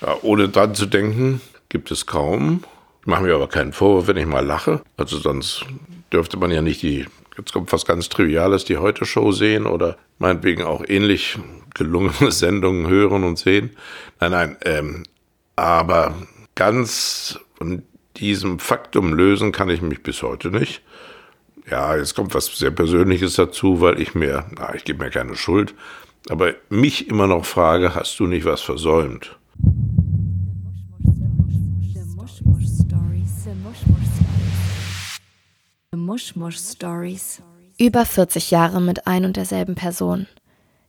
Ja, ohne dran zu denken, gibt es kaum. Ich mache mir aber keinen Vorwurf, wenn ich mal lache. Also sonst dürfte man ja nicht die, jetzt kommt was ganz Triviales, die Heute-Show sehen oder meinetwegen auch ähnlich gelungene Sendungen hören und sehen. Nein, nein, ähm, aber ganz von diesem Faktum lösen kann ich mich bis heute nicht. Ja, jetzt kommt was sehr Persönliches dazu, weil ich mir, na, ich gebe mir keine Schuld, aber mich immer noch frage, hast du nicht was versäumt? Mushmush Stories. Über 40 Jahre mit ein und derselben Person.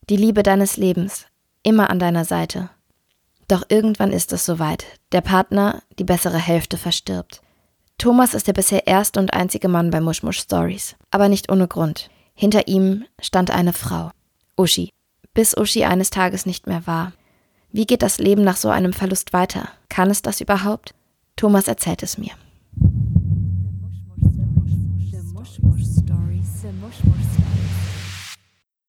Die Liebe deines Lebens, immer an deiner Seite. Doch irgendwann ist es soweit. Der Partner, die bessere Hälfte, verstirbt. Thomas ist der bisher erste und einzige Mann bei Mushmush Stories. Aber nicht ohne Grund. Hinter ihm stand eine Frau. Uschi. Bis Uschi eines Tages nicht mehr war. Wie geht das Leben nach so einem Verlust weiter? Kann es das überhaupt? Thomas erzählt es mir.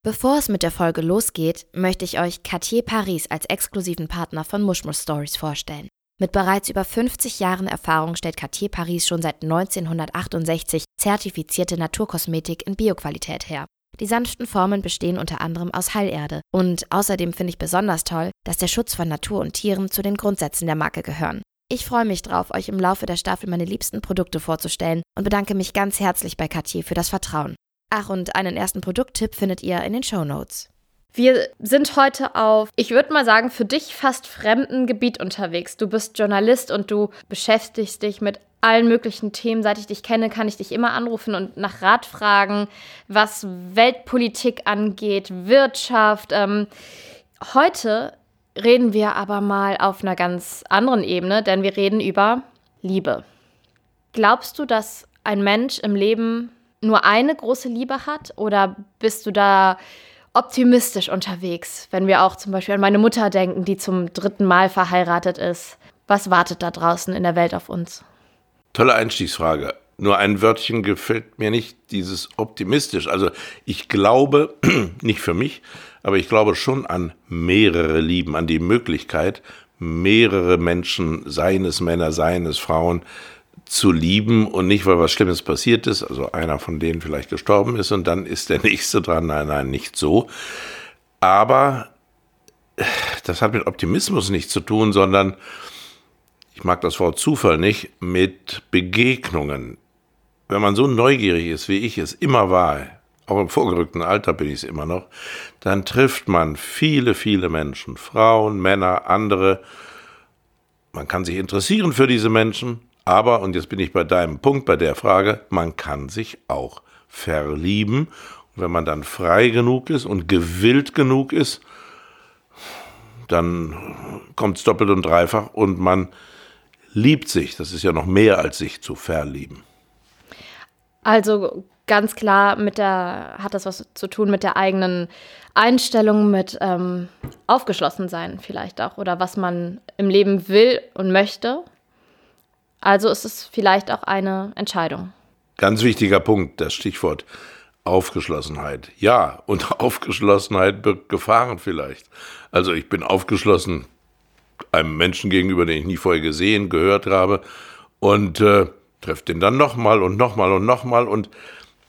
Bevor es mit der Folge losgeht, möchte ich euch Cartier Paris als exklusiven Partner von Mushmush Stories vorstellen. Mit bereits über 50 Jahren Erfahrung stellt Cartier Paris schon seit 1968 zertifizierte Naturkosmetik in Bioqualität her. Die sanften Formen bestehen unter anderem aus Heilerde und außerdem finde ich besonders toll, dass der Schutz von Natur und Tieren zu den Grundsätzen der Marke gehören. Ich freue mich drauf, euch im Laufe der Staffel meine liebsten Produkte vorzustellen und bedanke mich ganz herzlich bei Cartier für das Vertrauen. Ach, und einen ersten Produkttipp findet ihr in den Show Notes. Wir sind heute auf, ich würde mal sagen, für dich fast fremden Gebiet unterwegs. Du bist Journalist und du beschäftigst dich mit allen möglichen Themen. Seit ich dich kenne, kann ich dich immer anrufen und nach Rat fragen, was Weltpolitik angeht, Wirtschaft. Ähm, heute reden wir aber mal auf einer ganz anderen Ebene, denn wir reden über Liebe. Glaubst du, dass ein Mensch im Leben nur eine große Liebe hat oder bist du da optimistisch unterwegs, wenn wir auch zum Beispiel an meine Mutter denken, die zum dritten Mal verheiratet ist. Was wartet da draußen in der Welt auf uns? Tolle Einstiegsfrage. Nur ein Wörtchen gefällt mir nicht, dieses optimistisch. Also ich glaube, nicht für mich, aber ich glaube schon an mehrere Lieben, an die Möglichkeit, mehrere Menschen, seien es Männer, seien es Frauen, zu lieben und nicht, weil was Schlimmes passiert ist, also einer von denen vielleicht gestorben ist und dann ist der nächste dran. Nein, nein, nicht so. Aber das hat mit Optimismus nichts zu tun, sondern ich mag das Wort Zufall nicht, mit Begegnungen. Wenn man so neugierig ist, wie ich es immer war, auch im vorgerückten Alter bin ich es immer noch, dann trifft man viele, viele Menschen, Frauen, Männer, andere. Man kann sich interessieren für diese Menschen aber, und jetzt bin ich bei deinem Punkt, bei der Frage, man kann sich auch verlieben. Und wenn man dann frei genug ist und gewillt genug ist, dann kommt es doppelt und dreifach und man liebt sich. Das ist ja noch mehr als sich zu verlieben. Also ganz klar mit der, hat das was zu tun mit der eigenen Einstellung, mit ähm, aufgeschlossen sein vielleicht auch oder was man im Leben will und möchte. Also ist es vielleicht auch eine Entscheidung. Ganz wichtiger Punkt, das Stichwort Aufgeschlossenheit. Ja, und Aufgeschlossenheit birgt Gefahren vielleicht. Also ich bin aufgeschlossen einem Menschen gegenüber, den ich nie vorher gesehen, gehört habe und äh, treffe den dann nochmal und nochmal und nochmal und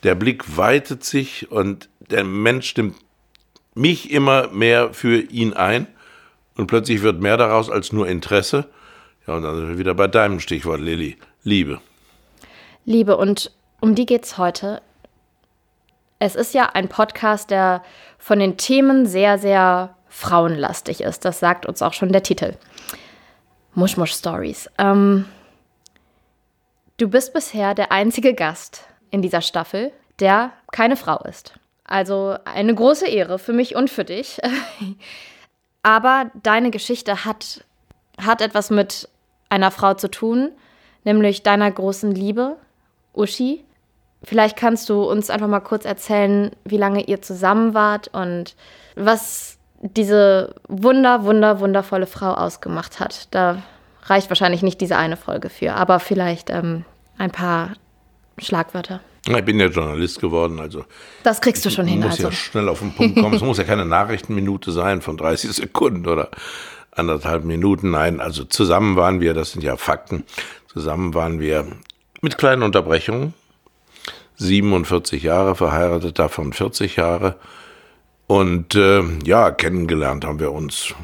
der Blick weitet sich und der Mensch stimmt mich immer mehr für ihn ein und plötzlich wird mehr daraus als nur Interesse ja, und dann sind wir wieder bei deinem Stichwort, Lilly. Liebe. Liebe, und um die geht es heute. Es ist ja ein Podcast, der von den Themen sehr, sehr frauenlastig ist. Das sagt uns auch schon der Titel. Mushmush Stories. Ähm, du bist bisher der einzige Gast in dieser Staffel, der keine Frau ist. Also eine große Ehre für mich und für dich. Aber deine Geschichte hat, hat etwas mit einer Frau zu tun, nämlich deiner großen Liebe, Uschi. Vielleicht kannst du uns einfach mal kurz erzählen, wie lange ihr zusammen wart und was diese wunder, wunder, wundervolle Frau ausgemacht hat. Da reicht wahrscheinlich nicht diese eine Folge für, aber vielleicht ähm, ein paar Schlagwörter. Ich bin ja Journalist geworden, also. Das kriegst du schon hin. Muss also. ja schnell auf den Punkt kommen. es muss ja keine Nachrichtenminute sein von 30 Sekunden oder anderthalb Minuten. Nein, also zusammen waren wir, das sind ja Fakten, zusammen waren wir mit kleinen Unterbrechungen 47 Jahre verheiratet, davon 40 Jahre. Und äh, ja, kennengelernt haben wir uns,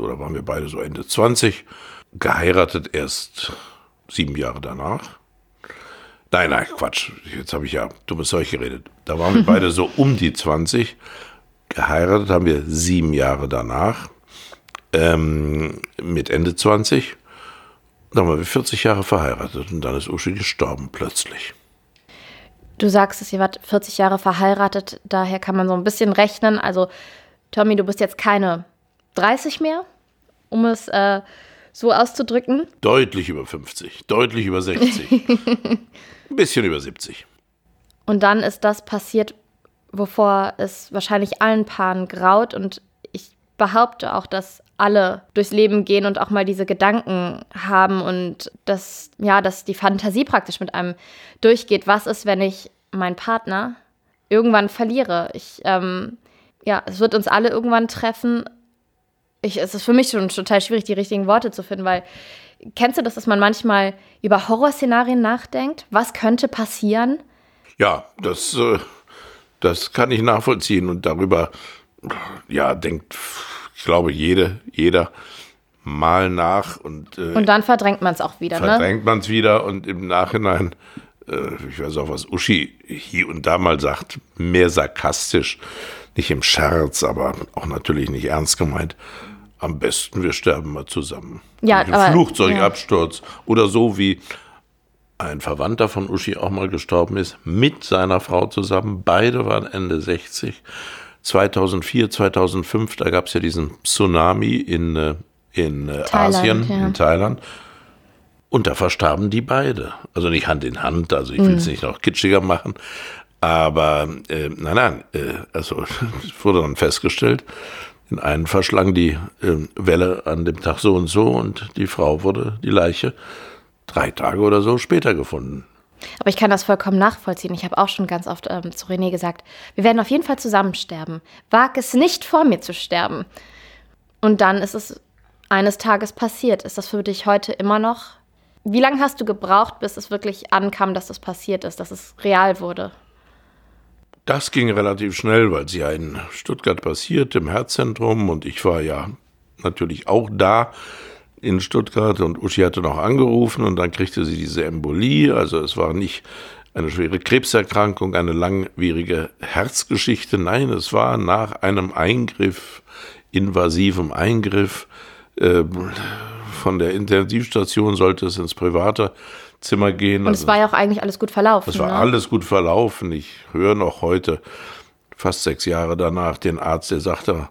oder waren wir beide so Ende 20, geheiratet erst sieben Jahre danach. Nein, nein, Quatsch. Jetzt habe ich ja dummes Zeug geredet. Da waren wir beide so um die 20. Geheiratet haben wir sieben Jahre danach. Ähm, mit Ende 20. Dann waren wir 40 Jahre verheiratet und dann ist Uschi gestorben plötzlich. Du sagst es, ihr wart 40 Jahre verheiratet, daher kann man so ein bisschen rechnen. Also, Tommy, du bist jetzt keine 30 mehr, um es äh, so auszudrücken. Deutlich über 50, deutlich über 60, ein bisschen über 70. Und dann ist das passiert, wovor es wahrscheinlich allen Paaren graut. Und behaupte auch, dass alle durchs Leben gehen und auch mal diese Gedanken haben und dass, ja, dass die Fantasie praktisch mit einem durchgeht. Was ist, wenn ich meinen Partner irgendwann verliere? Ich, ähm, ja, es wird uns alle irgendwann treffen. Ich, es ist für mich schon total schwierig, die richtigen Worte zu finden, weil kennst du das, dass man manchmal über Horrorszenarien nachdenkt? Was könnte passieren? Ja, das, äh, das kann ich nachvollziehen und darüber, ja, denkt ich glaube, jede, jeder mal nach und. Äh, und dann verdrängt man es auch wieder, verdrängt ne? Verdrängt man es wieder und im Nachhinein, äh, ich weiß auch, was Uschi hier und da mal sagt, mehr sarkastisch, nicht im Scherz, aber auch natürlich nicht ernst gemeint. Am besten, wir sterben mal zusammen. Ja, Durch aber, Flugzeugabsturz ja. oder so wie ein Verwandter von Uschi auch mal gestorben ist, mit seiner Frau zusammen. Beide waren Ende 60 2004, 2005, da gab es ja diesen Tsunami in, äh, in äh, Thailand, Asien, ja. in Thailand. Und da verstarben die beide. Also nicht Hand in Hand, also ich will es mhm. nicht noch kitschiger machen. Aber äh, nein, nein, äh, also es wurde dann festgestellt, in einen verschlang die äh, Welle an dem Tag so und so und die Frau wurde, die Leiche, drei Tage oder so später gefunden. Aber ich kann das vollkommen nachvollziehen. Ich habe auch schon ganz oft ähm, zu René gesagt, wir werden auf jeden Fall zusammen sterben. Wag es nicht vor mir zu sterben. Und dann ist es eines Tages passiert. Ist das für dich heute immer noch? Wie lange hast du gebraucht, bis es wirklich ankam, dass das passiert ist, dass es real wurde? Das ging relativ schnell, weil es ja in Stuttgart passiert, im Herzzentrum. Und ich war ja natürlich auch da in Stuttgart und Uschi hatte noch angerufen und dann kriegte sie diese Embolie. Also es war nicht eine schwere Krebserkrankung, eine langwierige Herzgeschichte. Nein, es war nach einem Eingriff, invasivem Eingriff. Äh, von der Intensivstation sollte es ins private Zimmer gehen. Und also, es war ja auch eigentlich alles gut verlaufen. Es war ne? alles gut verlaufen. Ich höre noch heute, fast sechs Jahre danach, den Arzt, der sagte,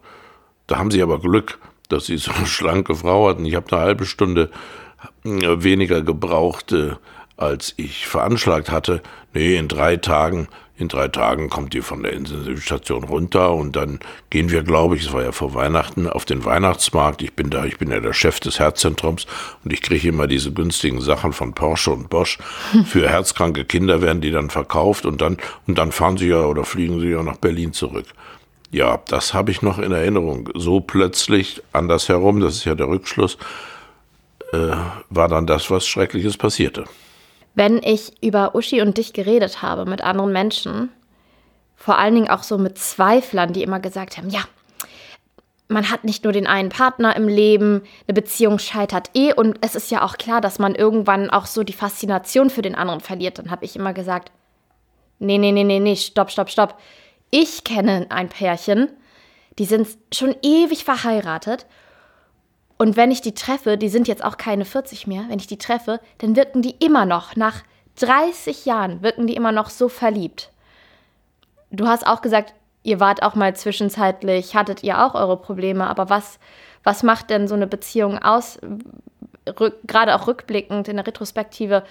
da haben Sie aber Glück dass sie so eine schlanke Frau hatten. Ich habe eine halbe Stunde äh, weniger gebraucht, äh, als ich veranschlagt hatte. Nee, in drei Tagen, in drei Tagen kommt die von der Intensivstation runter und dann gehen wir, glaube ich, es war ja vor Weihnachten, auf den Weihnachtsmarkt. Ich bin da, ich bin ja der Chef des Herzzentrums und ich kriege immer diese günstigen Sachen von Porsche und Bosch. Für herzkranke Kinder werden die dann verkauft und dann, und dann fahren sie ja oder fliegen sie ja nach Berlin zurück. Ja, das habe ich noch in Erinnerung. So plötzlich andersherum, das ist ja der Rückschluss, äh, war dann das, was Schreckliches passierte. Wenn ich über Uschi und dich geredet habe mit anderen Menschen, vor allen Dingen auch so mit Zweiflern, die immer gesagt haben, ja, man hat nicht nur den einen Partner im Leben, eine Beziehung scheitert eh und es ist ja auch klar, dass man irgendwann auch so die Faszination für den anderen verliert. Dann habe ich immer gesagt, nee, nee, nee, nee, nee, stopp, stopp, stopp. Ich kenne ein Pärchen, die sind schon ewig verheiratet. Und wenn ich die treffe, die sind jetzt auch keine 40 mehr, wenn ich die treffe, dann wirken die immer noch, nach 30 Jahren wirken die immer noch so verliebt. Du hast auch gesagt, ihr wart auch mal zwischenzeitlich, hattet ihr auch eure Probleme, aber was, was macht denn so eine Beziehung aus, rück, gerade auch rückblickend in der Retrospektive?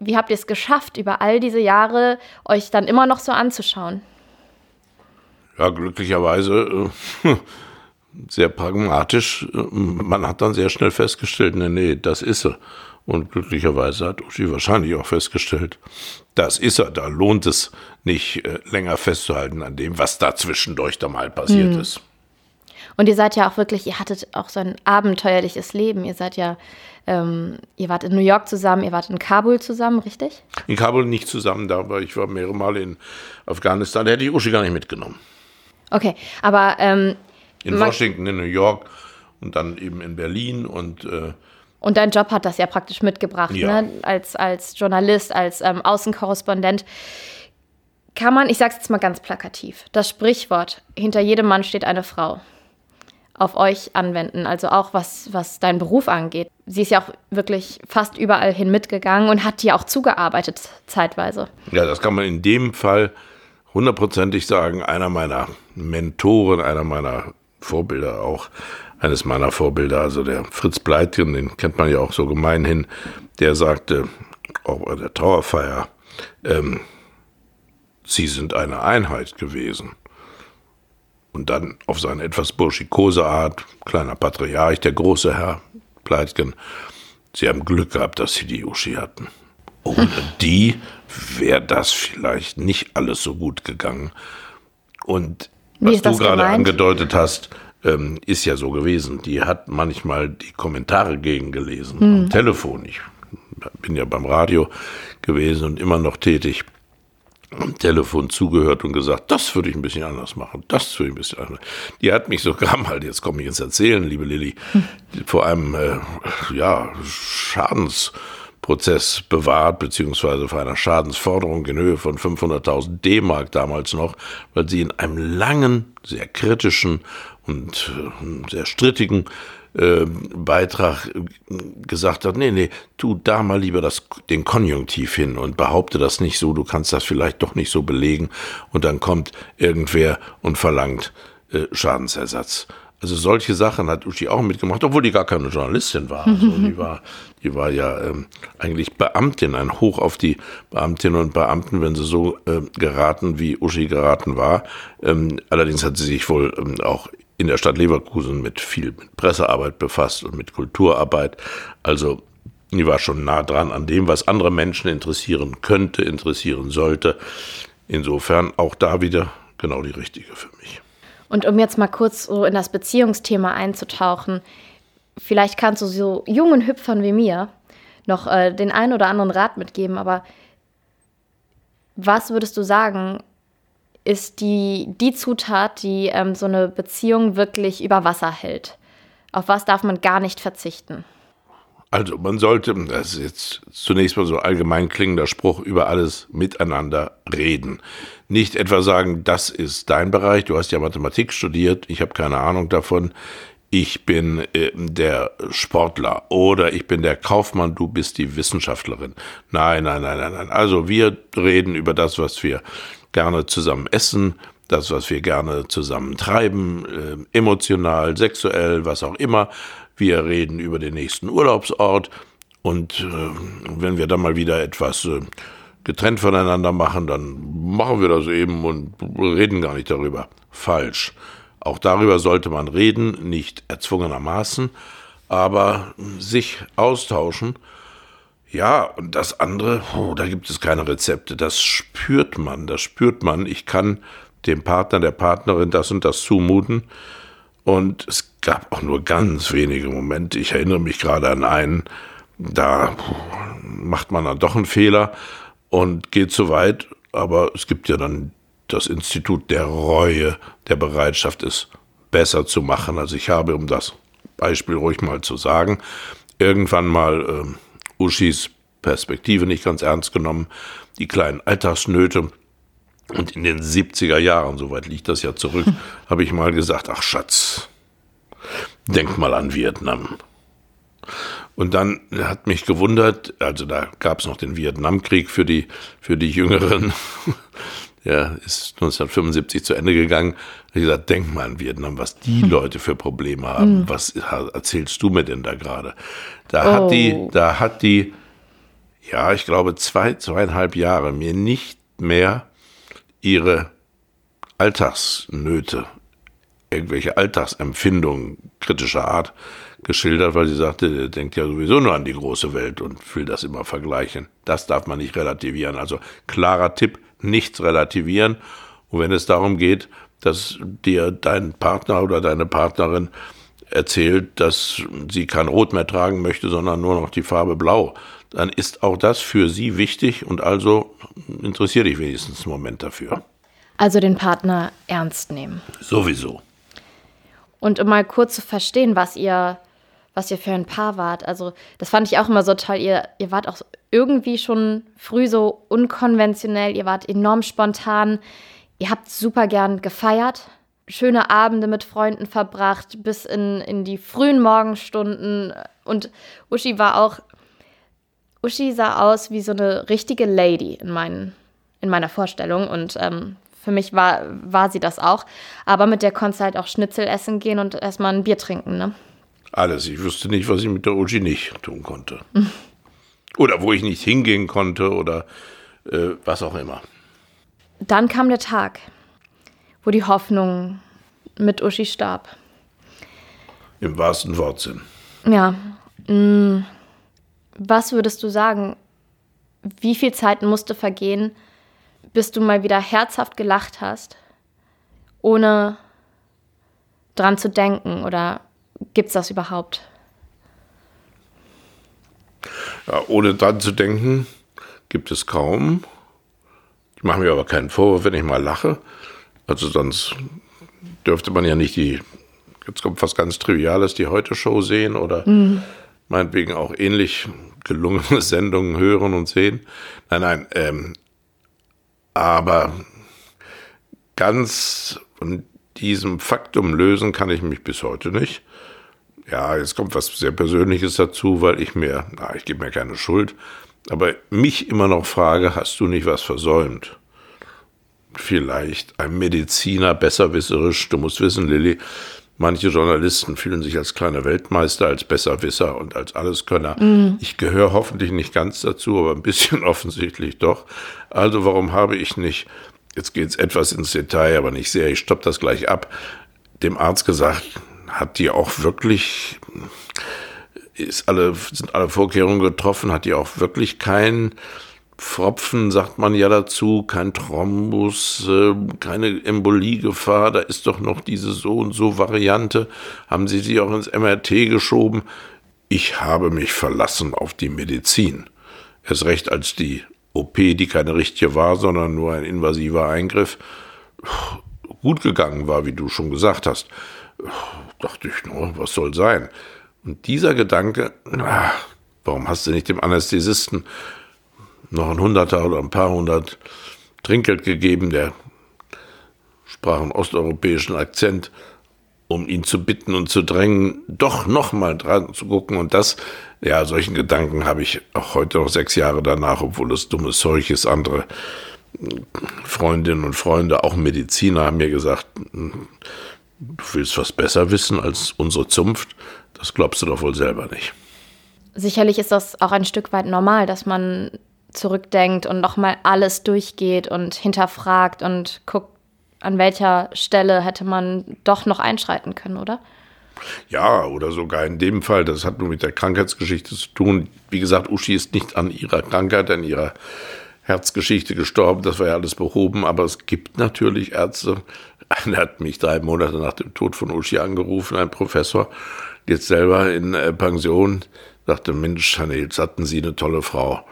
Wie habt ihr es geschafft, über all diese Jahre euch dann immer noch so anzuschauen? Ja, glücklicherweise äh, sehr pragmatisch. Man hat dann sehr schnell festgestellt, nee, nee, das ist er. Und glücklicherweise hat Uschi wahrscheinlich auch festgestellt, das ist er. Da lohnt es nicht äh, länger festzuhalten an dem, was da zwischendurch da mal passiert mhm. ist. Und ihr seid ja auch wirklich, ihr hattet auch so ein abenteuerliches Leben. Ihr seid ja, ähm, ihr wart in New York zusammen, ihr wart in Kabul zusammen, richtig? In Kabul nicht zusammen, da war ich war mehrere Male in Afghanistan. Da hätte ich Uschi gar nicht mitgenommen. Okay, aber ähm, in Washington, in New York und dann eben in Berlin und äh, und dein Job hat das ja praktisch mitgebracht, ja. ne? als, als Journalist, als ähm, Außenkorrespondent. Kann man, ich sage es jetzt mal ganz plakativ, das Sprichwort, hinter jedem Mann steht eine Frau, auf euch anwenden, also auch was, was deinen Beruf angeht. Sie ist ja auch wirklich fast überall hin mitgegangen und hat dir auch zugearbeitet zeitweise. Ja, das kann man in dem Fall hundertprozentig sagen. Einer meiner Mentoren, einer meiner Vorbilder auch eines meiner Vorbilder, also der Fritz Bleitgen, den kennt man ja auch so gemeinhin, der sagte, auch bei der Trauerfeier, ähm, sie sind eine Einheit gewesen. Und dann auf seine etwas burschikose Art, kleiner Patriarch, der große Herr Pleitgen, sie haben Glück gehabt, dass sie die Uschi hatten. Ohne die wäre das vielleicht nicht alles so gut gegangen. Und was du gerade angedeutet hast, ähm, ist ja so gewesen. Die hat manchmal die Kommentare gegengelesen mhm. am Telefon. Ich bin ja beim Radio gewesen und immer noch tätig. Am Telefon zugehört und gesagt, das würde ich ein bisschen anders machen, das würde ich ein bisschen anders. Die hat mich sogar mal, jetzt komme ich ins Erzählen, liebe Lilly, mhm. vor einem äh, ja, Schadens Prozess bewahrt, beziehungsweise vor einer Schadensforderung in Höhe von 500.000 D-Mark damals noch, weil sie in einem langen, sehr kritischen und äh, sehr strittigen äh, Beitrag gesagt hat, nee, nee, tu da mal lieber das, den Konjunktiv hin und behaupte das nicht so, du kannst das vielleicht doch nicht so belegen und dann kommt irgendwer und verlangt äh, Schadensersatz. Also solche Sachen hat Uschi auch mitgemacht, obwohl die gar keine Journalistin war. Also die war, die war ja ähm, eigentlich Beamtin, ein Hoch auf die Beamtinnen und Beamten, wenn sie so äh, geraten, wie Uschi geraten war. Ähm, allerdings hat sie sich wohl ähm, auch in der Stadt Leverkusen mit viel mit Pressearbeit befasst und mit Kulturarbeit. Also die war schon nah dran an dem, was andere Menschen interessieren könnte, interessieren sollte. Insofern auch da wieder genau die richtige für mich. Und um jetzt mal kurz so in das Beziehungsthema einzutauchen, vielleicht kannst du so jungen Hüpfern wie mir noch äh, den einen oder anderen Rat mitgeben, aber was würdest du sagen, ist die, die Zutat, die ähm, so eine Beziehung wirklich über Wasser hält? Auf was darf man gar nicht verzichten? Also man sollte, das ist jetzt zunächst mal so allgemein klingender Spruch, über alles miteinander reden. Nicht etwa sagen, das ist dein Bereich, du hast ja Mathematik studiert, ich habe keine Ahnung davon, ich bin äh, der Sportler oder ich bin der Kaufmann, du bist die Wissenschaftlerin. Nein, nein, nein, nein, nein. Also wir reden über das, was wir gerne zusammen essen, das, was wir gerne zusammen treiben, äh, emotional, sexuell, was auch immer. Wir reden über den nächsten Urlaubsort und äh, wenn wir dann mal wieder etwas äh, getrennt voneinander machen, dann machen wir das eben und reden gar nicht darüber. Falsch. Auch darüber sollte man reden, nicht erzwungenermaßen, aber sich austauschen. Ja, und das andere, oh, da gibt es keine Rezepte. Das spürt man, das spürt man. Ich kann dem Partner, der Partnerin das und das zumuten. Und es gab auch nur ganz wenige Momente. Ich erinnere mich gerade an einen, da macht man dann doch einen Fehler und geht zu weit. Aber es gibt ja dann das Institut der Reue, der Bereitschaft, es besser zu machen. Also ich habe, um das Beispiel ruhig mal zu sagen, irgendwann mal äh, Uschis Perspektive nicht ganz ernst genommen, die kleinen Alltagsnöte. Und in den 70er Jahren, soweit liegt das ja zurück, habe ich mal gesagt, ach Schatz, denk mal an Vietnam. Und dann hat mich gewundert, also da gab es noch den Vietnamkrieg für die, für die Jüngeren. ja, ist 1975 zu Ende gegangen. Ich gesagt, denk mal an Vietnam, was die hm. Leute für Probleme haben. Hm. Was erzählst du mir denn da gerade? Da oh. hat die, oh. da hat die, ja, ich glaube zwei, zweieinhalb Jahre mir nicht mehr ihre Alltagsnöte, irgendwelche Alltagsempfindungen kritischer Art geschildert, weil sie sagte, der denkt ja sowieso nur an die große Welt und will das immer vergleichen. Das darf man nicht relativieren. Also klarer Tipp, nichts relativieren. Und wenn es darum geht, dass dir dein Partner oder deine Partnerin erzählt, dass sie kein Rot mehr tragen möchte, sondern nur noch die Farbe Blau, dann ist auch das für sie wichtig und also interessiere dich wenigstens einen Moment dafür. Also den Partner ernst nehmen. Sowieso. Und um mal kurz zu verstehen, was ihr, was ihr für ein Paar wart. Also, das fand ich auch immer so toll. Ihr, ihr wart auch irgendwie schon früh so unkonventionell, ihr wart enorm spontan. Ihr habt super gern gefeiert, schöne Abende mit Freunden verbracht, bis in, in die frühen Morgenstunden. Und Uschi war auch, Uschi sah aus wie so eine richtige Lady in, meinen, in meiner Vorstellung. Und ähm, für mich war, war sie das auch. Aber mit der konntest du halt auch Schnitzel essen gehen und erstmal ein Bier trinken, ne? Alles. Ich wüsste nicht, was ich mit der Uschi nicht tun konnte. oder wo ich nicht hingehen konnte oder äh, was auch immer. Dann kam der Tag, wo die Hoffnung mit Uschi starb. Im wahrsten Wortsinn. Ja. Mm. Was würdest du sagen? Wie viel Zeit musste vergehen, bis du mal wieder herzhaft gelacht hast, ohne dran zu denken? Oder gibt es das überhaupt? Ja, ohne dran zu denken, gibt es kaum. Ich mache mir aber keinen Vorwurf, wenn ich mal lache. Also sonst dürfte man ja nicht die, jetzt kommt was ganz Triviales, die Heute-Show sehen oder mhm. Meinetwegen auch ähnlich gelungene Sendungen hören und sehen. Nein, nein, ähm, aber ganz von diesem Faktum lösen kann ich mich bis heute nicht. Ja, jetzt kommt was sehr Persönliches dazu, weil ich mir, na, ich gebe mir keine Schuld, aber mich immer noch frage, hast du nicht was versäumt? Vielleicht ein Mediziner besserwisserisch, du musst wissen, Lilly, manche Journalisten fühlen sich als kleine Weltmeister, als Besserwisser und als Alleskönner. Mm. Ich gehöre hoffentlich nicht ganz dazu, aber ein bisschen offensichtlich doch. Also warum habe ich nicht, jetzt geht es etwas ins Detail, aber nicht sehr, ich stoppe das gleich ab, dem Arzt gesagt, hat die auch wirklich, ist alle, sind alle Vorkehrungen getroffen, hat die auch wirklich kein Pfropfen, sagt man ja dazu, kein Thrombus, äh, keine Emboliegefahr, da ist doch noch diese so und so Variante. Haben Sie sie auch ins MRT geschoben? Ich habe mich verlassen auf die Medizin. Erst recht als die OP, die keine richtige war, sondern nur ein invasiver Eingriff, gut gegangen war, wie du schon gesagt hast dachte ich, no, was soll sein? Und dieser Gedanke, ach, warum hast du nicht dem Anästhesisten noch ein Hunderter oder ein paar hundert Trinkgeld gegeben, der sprach einen osteuropäischen Akzent, um ihn zu bitten und zu drängen, doch nochmal dran zu gucken. Und das, ja, solchen Gedanken habe ich auch heute noch sechs Jahre danach, obwohl es dummes Zeug ist. Andere Freundinnen und Freunde, auch Mediziner, haben mir gesagt, du willst was besser wissen als unsere Zunft, das glaubst du doch wohl selber nicht. Sicherlich ist das auch ein Stück weit normal, dass man zurückdenkt und nochmal alles durchgeht und hinterfragt und guckt, an welcher Stelle hätte man doch noch einschreiten können, oder? Ja, oder sogar in dem Fall, das hat nur mit der Krankheitsgeschichte zu tun. Wie gesagt, Uschi ist nicht an ihrer Krankheit, an ihrer Herzgeschichte gestorben, das war ja alles behoben, aber es gibt natürlich Ärzte, einer hat mich drei Monate nach dem Tod von Uschi angerufen, ein Professor, jetzt selber in äh, Pension, sagte, Mensch, Herr Nils, hatten Sie eine tolle Frau.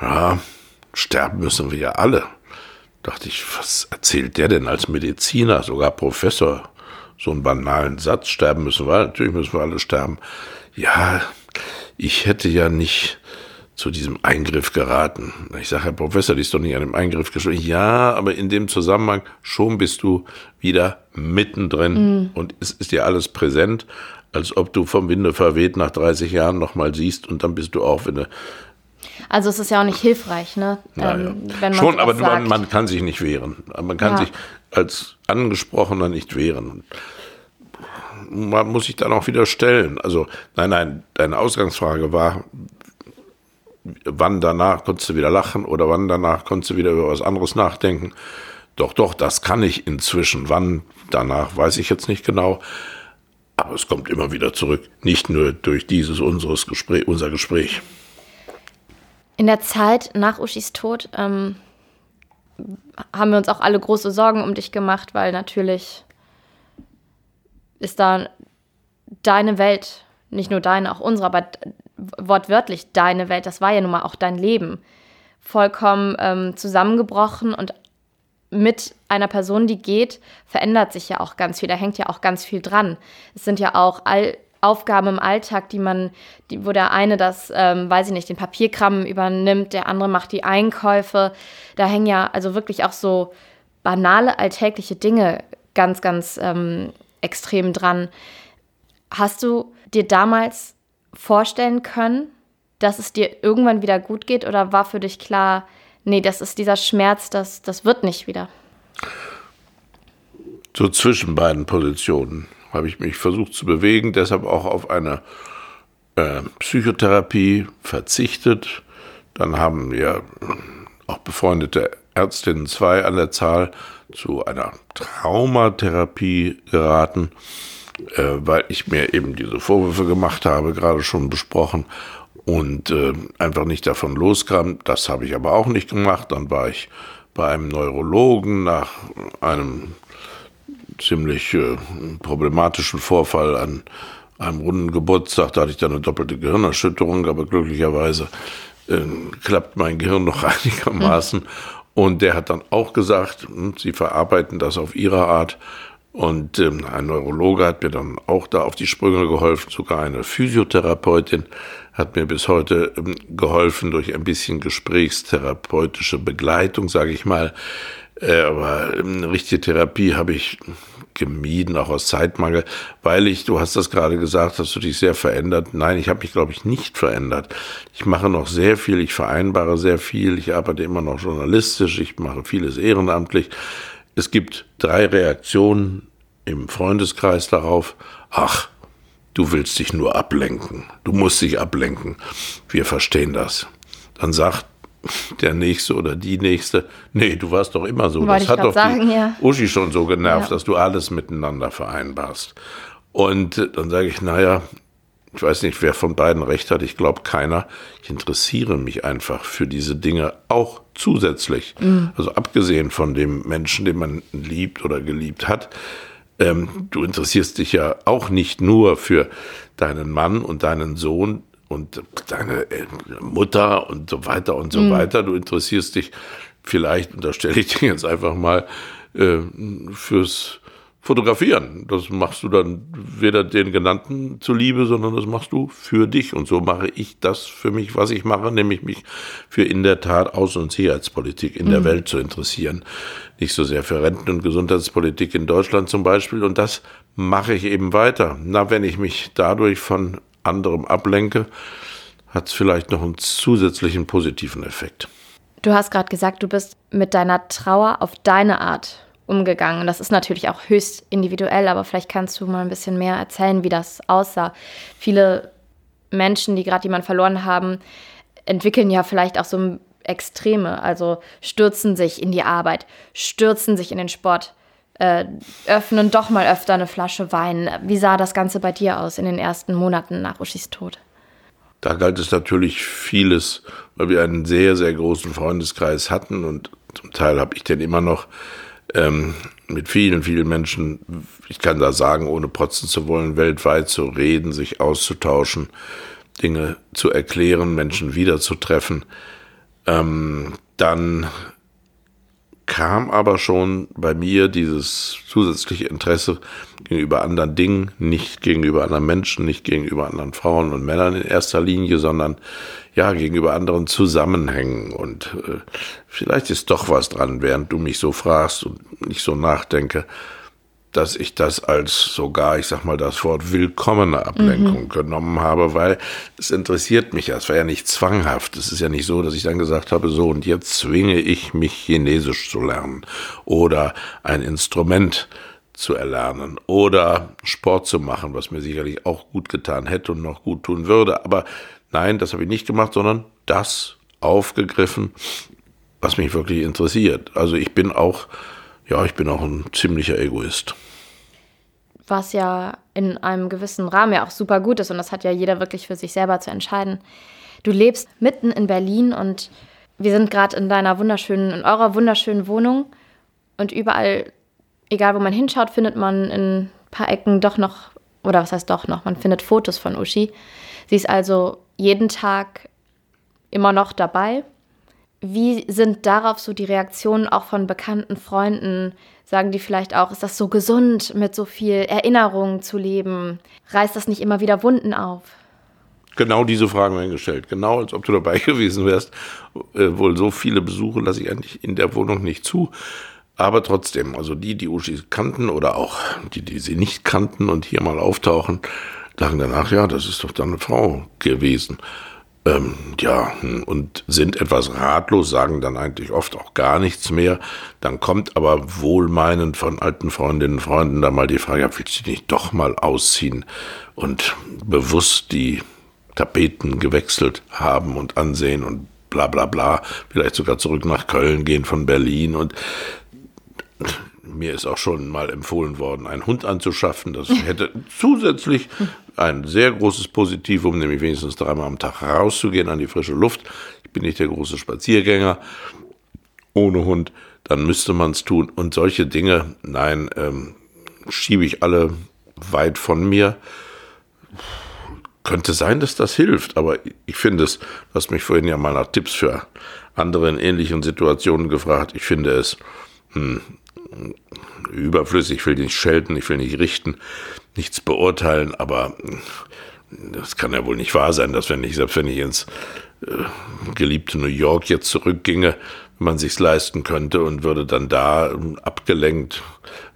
Ja, sterben müssen wir ja alle. Dachte ich, was erzählt der denn als Mediziner, sogar Professor? So einen banalen Satz, sterben müssen wir, natürlich müssen wir alle sterben. Ja, ich hätte ja nicht zu diesem Eingriff geraten. Ich sage, Herr Professor, die ist doch nicht an dem Eingriff gestorben. Ja, aber in dem Zusammenhang schon bist du wieder mittendrin mhm. und es ist dir alles präsent, als ob du vom Winde verweht nach 30 Jahren nochmal siehst und dann bist du auch, wenn du also es ist ja auch nicht hilfreich, ne? Naja. Ähm, Schon, aber man, man, kann sich nicht wehren. Man kann ja. sich als Angesprochener nicht wehren. Man muss sich dann auch wieder stellen. Also, nein, nein, deine Ausgangsfrage war, wann danach konntest du wieder lachen oder wann danach konntest du wieder über was anderes nachdenken. Doch, doch, das kann ich inzwischen. Wann danach weiß ich jetzt nicht genau. Aber es kommt immer wieder zurück. Nicht nur durch dieses unseres Gespräch, unser Gespräch. In der Zeit nach Uschis Tod ähm, haben wir uns auch alle große Sorgen um dich gemacht, weil natürlich ist da deine Welt, nicht nur deine, auch unsere, aber wortwörtlich deine Welt, das war ja nun mal auch dein Leben, vollkommen ähm, zusammengebrochen und mit einer Person, die geht, verändert sich ja auch ganz viel. Da hängt ja auch ganz viel dran. Es sind ja auch all Aufgaben im Alltag, die man, die, wo der eine das, ähm, weiß ich nicht, den Papierkram übernimmt, der andere macht die Einkäufe. Da hängen ja also wirklich auch so banale alltägliche Dinge ganz, ganz ähm, extrem dran. Hast du dir damals vorstellen können, dass es dir irgendwann wieder gut geht oder war für dich klar, nee, das ist dieser Schmerz, das, das wird nicht wieder? So zwischen beiden Positionen habe ich mich versucht zu bewegen, deshalb auch auf eine äh, Psychotherapie verzichtet. Dann haben wir auch befreundete Ärztinnen zwei an der Zahl zu einer Traumatherapie geraten, äh, weil ich mir eben diese Vorwürfe gemacht habe, gerade schon besprochen und äh, einfach nicht davon loskam. Das habe ich aber auch nicht gemacht. Dann war ich bei einem Neurologen nach einem ziemlich äh, problematischen Vorfall an einem runden Geburtstag. Da hatte ich dann eine doppelte Gehirnerschütterung, aber glücklicherweise äh, klappt mein Gehirn noch einigermaßen. Mhm. Und der hat dann auch gesagt, hm, Sie verarbeiten das auf Ihre Art. Und ähm, ein Neurologe hat mir dann auch da auf die Sprünge geholfen, sogar eine Physiotherapeutin hat mir bis heute ähm, geholfen durch ein bisschen gesprächstherapeutische Begleitung, sage ich mal. Äh, aber ähm, eine richtige Therapie habe ich gemieden, auch aus Zeitmangel, weil ich, du hast das gerade gesagt, hast du dich sehr verändert. Nein, ich habe mich, glaube ich, nicht verändert. Ich mache noch sehr viel, ich vereinbare sehr viel, ich arbeite immer noch journalistisch, ich mache vieles ehrenamtlich. Es gibt drei Reaktionen im Freundeskreis darauf. Ach, du willst dich nur ablenken. Du musst dich ablenken. Wir verstehen das. Dann sagt der Nächste oder die Nächste, nee, du warst doch immer so. Wollte das hat doch sagen, die ja. Uschi schon so genervt, Ja. dass du alles miteinander vereinbarst. Und dann sage ich, naja, ich weiß nicht, wer von beiden recht hat, ich glaube keiner. Ich interessiere mich einfach für diese Dinge auch zusätzlich. Also abgesehen von dem Menschen, den man liebt oder geliebt hat. Ähm, du interessierst dich ja auch nicht nur für deinen Mann und deinen Sohn und deine äh, Mutter und so weiter und so weiter. Du interessierst dich vielleicht, und da stelle ich dir jetzt einfach mal, äh, fürs Fotografieren. Das machst du dann weder den Genannten zuliebe, sondern das machst du für dich. Und so mache ich das für mich, was ich mache, nämlich mich für in der Tat Außen- und Sicherheitspolitik in der Welt zu interessieren. Nicht so sehr für Renten- und Gesundheitspolitik in Deutschland zum Beispiel. Und das mache ich eben weiter. Na, wenn ich mich dadurch von anderem ablenke, hat es vielleicht noch einen zusätzlichen positiven Effekt. Du hast gerade gesagt, du bist mit deiner Trauer auf deine Art umgegangen. Das ist natürlich auch höchst individuell, aber vielleicht kannst du mal ein bisschen mehr erzählen, wie das aussah. Viele Menschen, die gerade jemanden verloren haben, entwickeln ja vielleicht auch so Extreme, also stürzen sich in die Arbeit, stürzen sich in den Sport, äh, öffnen doch mal öfter eine Flasche Wein. Wie sah das Ganze bei dir aus in den ersten Monaten nach Uschis Tod? Da galt es natürlich vieles, weil wir einen sehr, sehr großen Freundeskreis hatten und zum Teil habe ich den immer noch ähm, mit vielen, vielen Menschen, ich kann da sagen, ohne protzen zu wollen, weltweit zu reden, sich auszutauschen, Dinge zu erklären, Menschen wiederzutreffen. Ähm, dann kam aber schon bei mir dieses zusätzliche Interesse gegenüber anderen Dingen, nicht gegenüber anderen Menschen, nicht gegenüber anderen Frauen und Männern in erster Linie, sondern ja, gegenüber anderen Zusammenhängen. Und äh, vielleicht ist doch was dran, während du mich so fragst und ich so nachdenke, dass ich das als sogar, ich sag mal, das Wort willkommene Ablenkung mhm. genommen habe, weil es interessiert mich ja. Es war ja nicht zwanghaft. Es ist ja nicht so, dass ich dann gesagt habe, so und jetzt zwinge ich mich Chinesisch zu lernen oder ein Instrument zu erlernen oder Sport zu machen, was mir sicherlich auch gut getan hätte und noch gut tun würde. Aber nein, das habe ich nicht gemacht, sondern das aufgegriffen, was mich wirklich interessiert. Also ich bin auch, ja, ich bin auch ein ziemlicher Egoist was ja in einem gewissen Rahmen ja auch super gut ist und das hat ja jeder wirklich für sich selber zu entscheiden. Du lebst mitten in Berlin und wir sind gerade in deiner wunderschönen, in eurer wunderschönen Wohnung und überall, egal wo man hinschaut, findet man in ein paar Ecken doch noch, oder was heißt doch noch, man findet Fotos von Uschi. Sie ist also jeden Tag immer noch dabei. Wie sind darauf so die Reaktionen auch von bekannten Freunden? Sagen die vielleicht auch, ist das so gesund, mit so viel Erinnerung zu leben? Reißt das nicht immer wieder Wunden auf? Genau diese Fragen werden gestellt. Genau, als ob du dabei gewesen wärst. Äh, wohl so viele Besuche lasse ich eigentlich in der Wohnung nicht zu. Aber trotzdem, also die, die Uschi kannten oder auch die, die sie nicht kannten und hier mal auftauchen, sagen danach, ja, das ist doch deine Frau gewesen. Ähm, ja, hm, und sind etwas ratlos, sagen dann eigentlich oft auch gar nichts mehr. Dann kommt aber wohlmeinend von alten Freundinnen und Freunden da mal die Frage, ja, willst du nicht doch mal ausziehen und bewusst die Tapeten gewechselt haben und ansehen und bla bla bla, vielleicht sogar zurück nach Köln gehen von Berlin und mir ist auch schon mal empfohlen worden, einen Hund anzuschaffen. Das hätte zusätzlich ein sehr großes Positivum, nämlich wenigstens dreimal am Tag rauszugehen an die frische Luft. Ich bin nicht der große Spaziergänger ohne Hund, dann müsste man es tun. Und solche Dinge, nein, ähm, schiebe ich alle weit von mir könnte sein, dass das hilft, aber ich finde es, du hast mich vorhin ja mal nach Tipps für andere in ähnlichen Situationen gefragt, ich finde es hm, überflüssig, ich will nicht schelten, ich will nicht richten, nichts beurteilen, aber hm, das kann ja wohl nicht wahr sein, dass wenn ich, selbst wenn ich ins äh, geliebte New York jetzt zurückginge, man sich's leisten könnte und würde dann da hm, abgelenkt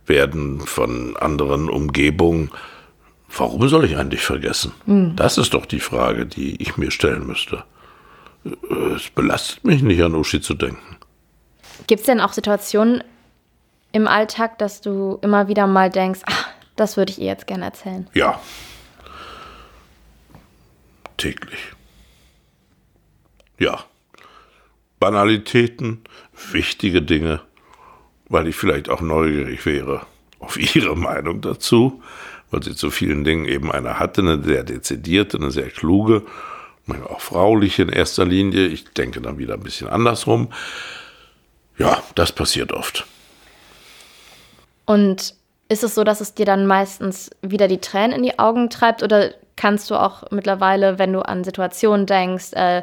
werden von anderen Umgebungen, Warum soll ich eigentlich vergessen? Mhm. Das ist doch die Frage, die ich mir stellen müsste. Es belastet mich nicht, an Uschi zu denken. Gibt es denn auch Situationen im Alltag, dass du immer wieder mal denkst, ach, das würde ich ihr jetzt gerne erzählen? Ja. Täglich. Ja. Banalitäten, wichtige Dinge, weil ich vielleicht auch neugierig wäre auf ihre Meinung dazu weil sie zu vielen Dingen eben eine hatte, eine sehr dezidierte, eine sehr kluge, auch frauliche in erster Linie. Ich denke dann wieder ein bisschen andersrum. Ja, das passiert oft. Und ist es so, dass es dir dann meistens wieder die Tränen in die Augen treibt oder kannst du auch mittlerweile, wenn du an Situationen denkst, äh,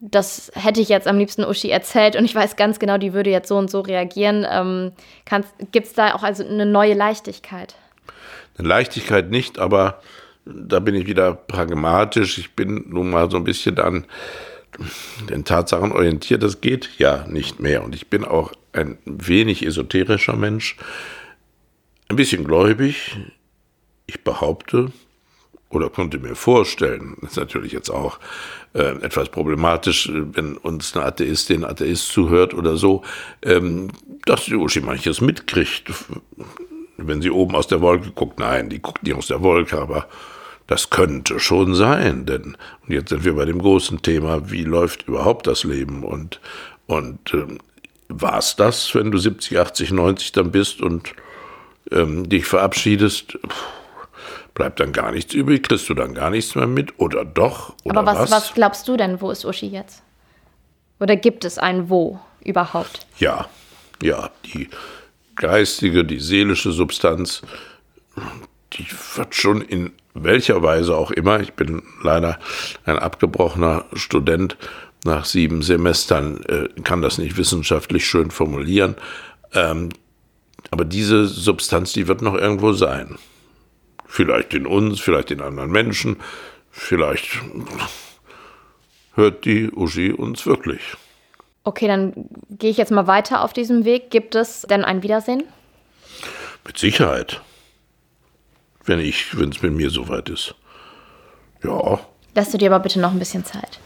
das hätte ich jetzt am liebsten Uschi erzählt und ich weiß ganz genau, die würde jetzt so und so reagieren. Ähm, Gibt es da auch also eine neue Leichtigkeit? Eine Leichtigkeit nicht, aber da bin ich wieder pragmatisch. Ich bin nun mal so ein bisschen an den Tatsachen orientiert. Das geht ja nicht mehr. Und ich bin auch ein wenig esoterischer Mensch, ein bisschen gläubig. Ich behaupte oder konnte mir vorstellen, das ist natürlich jetzt auch äh, etwas problematisch, wenn uns eine Atheistin, ein Atheist zuhört oder so, ähm, dass Uschi manches mitkriegt wenn sie oben aus der Wolke guckt. Nein, die guckt nicht aus der Wolke, aber das könnte schon sein, denn und jetzt sind wir bei dem großen Thema, wie läuft überhaupt das Leben und, und ähm, war es das, wenn du 70, 80, 90 dann bist und ähm, dich verabschiedest? Bleibt dann gar nichts übrig, kriegst du dann gar nichts mehr mit oder doch? Oder Aber was, was? was glaubst du denn, wo ist Uschi jetzt? Oder gibt es ein Wo überhaupt? Ja, ja, die geistige, die seelische Substanz, die wird schon in welcher Weise auch immer, ich bin leider ein abgebrochener Student, nach sieben Semestern äh, kann das nicht wissenschaftlich schön formulieren, ähm, aber diese Substanz, die wird noch irgendwo sein. Vielleicht in uns, vielleicht in anderen Menschen, vielleicht hört die Uschi uns wirklich. Okay, dann gehe ich jetzt mal weiter auf diesem Weg. Gibt es denn ein Wiedersehen? Mit Sicherheit. Wenn ich, wenn es mit mir soweit ist. Ja. Lass du dir aber bitte noch ein bisschen Zeit.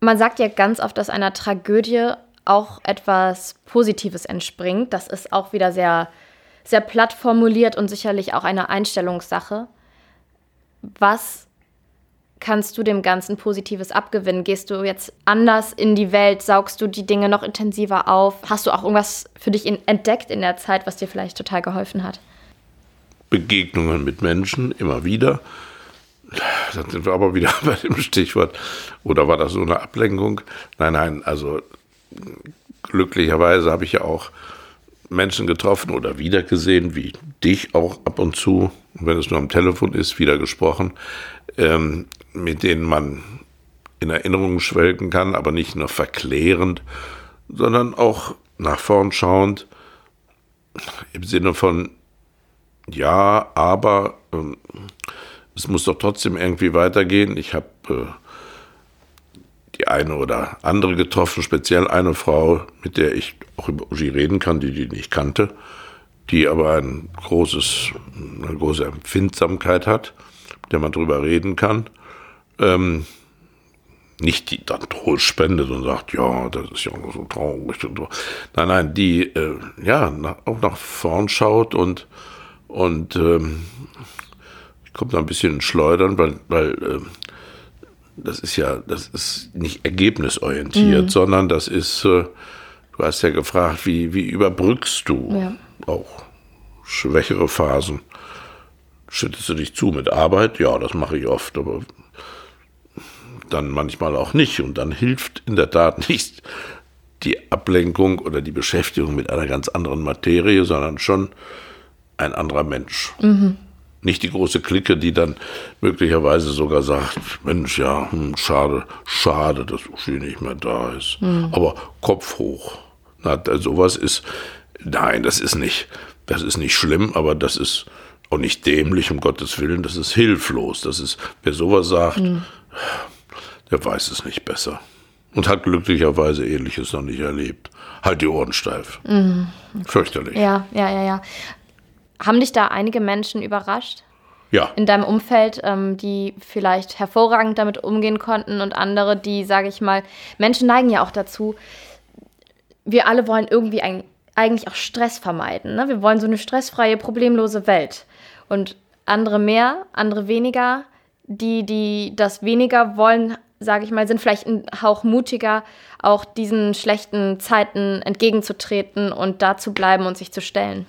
Man sagt ja ganz oft, dass einer Tragödie auch etwas Positives entspringt. Das ist auch wieder sehr, sehr platt formuliert und sicherlich auch eine Einstellungssache. Was kannst du dem Ganzen Positives abgewinnen? Gehst du jetzt anders in die Welt? Saugst du die Dinge noch intensiver auf? Hast du auch irgendwas für dich entdeckt in der Zeit, was dir vielleicht total geholfen hat? Begegnungen mit Menschen immer wieder. Dann sind wir aber wieder bei dem Stichwort. Oder war das so eine Ablenkung? Nein, nein, also glücklicherweise habe ich ja auch Menschen getroffen oder wiedergesehen, wie dich auch ab und zu, wenn es nur am Telefon ist, wieder gesprochen, ähm, mit denen man in Erinnerungen schwelgen kann, aber nicht nur verklärend, sondern auch nach vorn schauend im Sinne von, ja, aber ähm, es muss doch trotzdem irgendwie weitergehen. Ich habe äh, die eine oder andere getroffen, speziell eine Frau, mit der ich auch über Uschi reden kann, die die nicht kannte, die aber ein großes, eine große Empfindsamkeit hat, mit der man drüber reden kann. Ähm, nicht die dann Trost spendet und sagt, ja, das ist ja so traurig und so. Nein, nein, die äh, ja nach, auch nach vorn schaut und und ähm, kommt da ein bisschen ins Schleudern, weil, weil äh, das ist ja, das ist nicht ergebnisorientiert, mhm. sondern das ist, äh, du hast ja gefragt, wie, wie überbrückst du ja. auch schwächere Phasen? Schüttest du dich zu mit Arbeit? Ja, das mache ich oft, aber dann manchmal auch nicht. Und dann hilft in der Tat nicht die Ablenkung oder die Beschäftigung mit einer ganz anderen Materie, sondern schon ein anderer Mensch. Mhm. Nicht die große Clique, die dann möglicherweise sogar sagt, Mensch, ja, hm, schade, schade, dass Uschi nicht mehr da ist. Mhm. Aber Kopf hoch. Na, sowas ist, nein, das ist nicht, das ist nicht schlimm, aber das ist auch nicht dämlich, um Gottes Willen, das ist hilflos. Das ist, wer sowas sagt, mhm. der weiß es nicht besser. Und hat glücklicherweise Ähnliches noch nicht erlebt. Halt die Ohren steif. Mhm. Fürchterlich. Ja, ja, ja, ja. Haben dich da einige Menschen überrascht? Ja. In deinem Umfeld, ähm, die vielleicht hervorragend damit umgehen konnten und andere, die, sage ich mal, Menschen neigen ja auch dazu, wir alle wollen irgendwie ein, eigentlich auch Stress vermeiden. Ne? Wir wollen so eine stressfreie, problemlose Welt. Und andere mehr, andere weniger. Die, die das weniger wollen, sage ich mal, sind vielleicht ein Hauch mutiger, auch diesen schlechten Zeiten entgegenzutreten und da zu bleiben und sich zu stellen.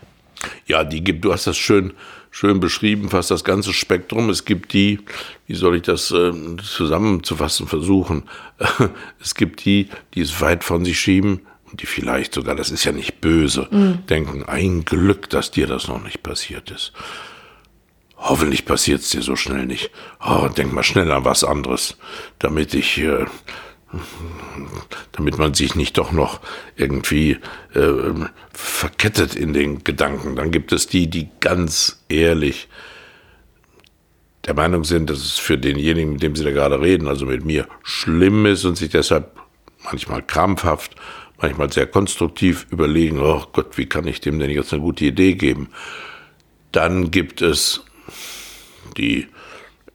Ja, die gibt, du hast das schön, schön beschrieben, fast das ganze Spektrum. Es gibt die, wie soll ich das äh, zusammenzufassen versuchen? es gibt die, die es weit von sich schieben und die vielleicht sogar, das ist ja nicht böse, mhm. denken, ein Glück, dass dir das noch nicht passiert ist. Hoffentlich passiert es dir so schnell nicht. Oh, denk mal schnell an was anderes, damit ich äh, damit man sich nicht doch noch irgendwie äh, verkettet in den Gedanken. Dann gibt es die, die ganz ehrlich der Meinung sind, dass es für denjenigen, mit dem sie da gerade reden, also mit mir, schlimm ist und sich deshalb manchmal krampfhaft, manchmal sehr konstruktiv überlegen, oh Gott, wie kann ich dem denn jetzt eine gute Idee geben? Dann gibt es die,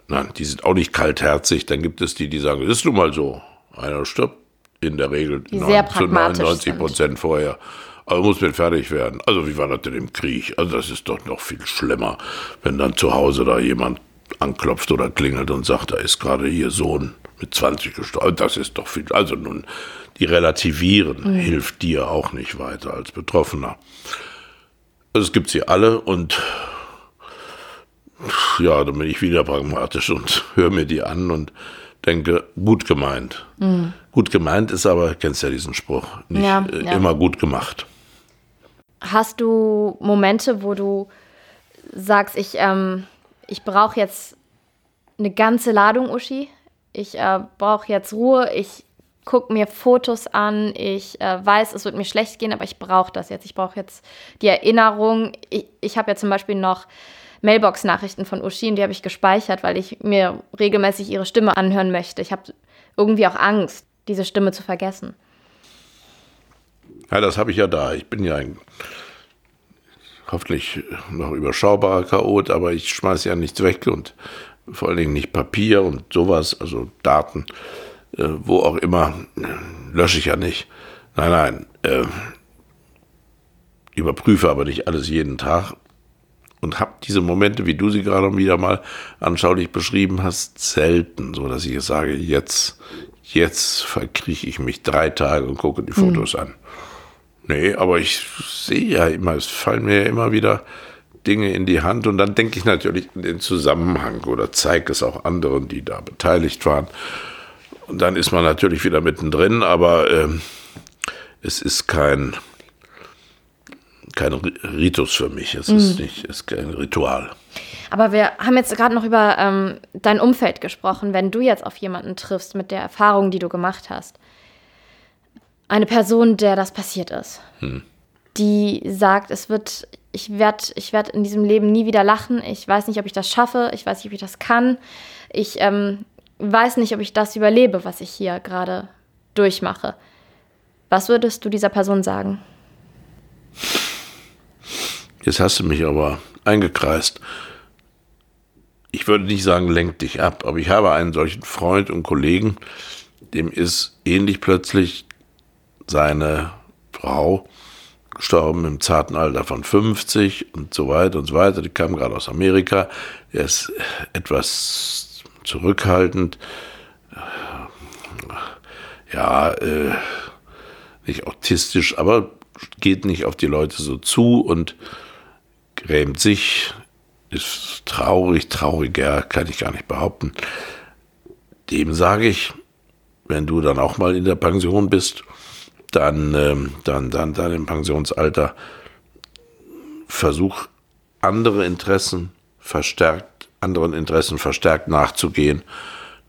nein, die sind auch nicht kaltherzig, dann gibt es die, die sagen, ist nun mal so, einer stirbt in der Regel neun, zu 99 Prozent vorher. Also muss mit fertig werden. Also wie war das denn im Krieg? Also das ist doch noch viel schlimmer, wenn dann zu Hause da jemand anklopft oder klingelt und sagt, da ist gerade ihr Sohn mit 20 gestorben. Das ist doch viel. Also nun, die relativieren mhm. hilft dir auch nicht weiter als Betroffener. Also es gibt sie alle und ja, dann bin ich wieder pragmatisch und höre mir die an und denke, gut gemeint. Mhm. Gut gemeint ist aber, kennst ja diesen Spruch, nicht ja, äh, ja. immer gut gemacht. Hast du Momente, wo du sagst, ich, ähm, ich brauche jetzt eine ganze Ladung Uschi, ich äh, brauche jetzt Ruhe, ich gucke mir Fotos an, ich äh, weiß, es wird mir schlecht gehen, aber ich brauche das jetzt. Ich brauche jetzt die Erinnerung. Ich, ich habe ja zum Beispiel noch Mailbox-Nachrichten von Uschi und die habe ich gespeichert, weil ich mir regelmäßig ihre Stimme anhören möchte. Ich habe irgendwie auch Angst, diese Stimme zu vergessen. Ja, das habe ich ja da. Ich bin ja ein hoffentlich noch überschaubarer Chaot, aber ich schmeiße ja nichts weg und vor allen Dingen nicht Papier und sowas, also Daten, äh, wo auch immer, lösche ich ja nicht. Nein, nein, äh, überprüfe aber nicht alles jeden Tag und habe diese Momente, wie du sie gerade wieder mal anschaulich beschrieben hast, selten, so dass ich sage, jetzt, jetzt verkrieche ich mich drei Tage und gucke die Fotos mhm. an. Nee, aber ich sehe ja immer, es fallen mir ja immer wieder Dinge in die Hand und dann denke ich natürlich in den Zusammenhang oder zeige es auch anderen, die da beteiligt waren. Und dann ist man natürlich wieder mittendrin, aber äh, es ist kein, kein Ritus für mich. Es mhm. ist nicht, es ist kein Ritual. Aber wir haben jetzt gerade noch über ähm, dein Umfeld gesprochen. Wenn du jetzt auf jemanden triffst mit der Erfahrung, die du gemacht hast, eine Person, der das passiert ist, hm. die sagt, es wird, ich werde ich werd in diesem Leben nie wieder lachen. Ich weiß nicht, ob ich das schaffe. Ich weiß nicht, ob ich das kann. Ich ähm, weiß nicht, ob ich das überlebe, was ich hier gerade durchmache. Was würdest du dieser Person sagen? Jetzt hast du mich aber eingekreist. Ich würde nicht sagen, lenk dich ab, aber ich habe einen solchen Freund und Kollegen, dem ist ähnlich plötzlich seine Frau gestorben im zarten Alter von 50 und so weiter und so weiter. Die kam gerade aus Amerika. Er ist etwas zurückhaltend. Ja, äh, nicht autistisch, aber geht nicht auf die Leute so zu und grämt sich, ist traurig, trauriger, kann ich gar nicht behaupten. Dem sage ich, wenn du dann auch mal in der Pension bist, dann, ähm, dann, dann, dann im Pensionsalter, versuch andere Interessen verstärkt, anderen Interessen verstärkt nachzugehen.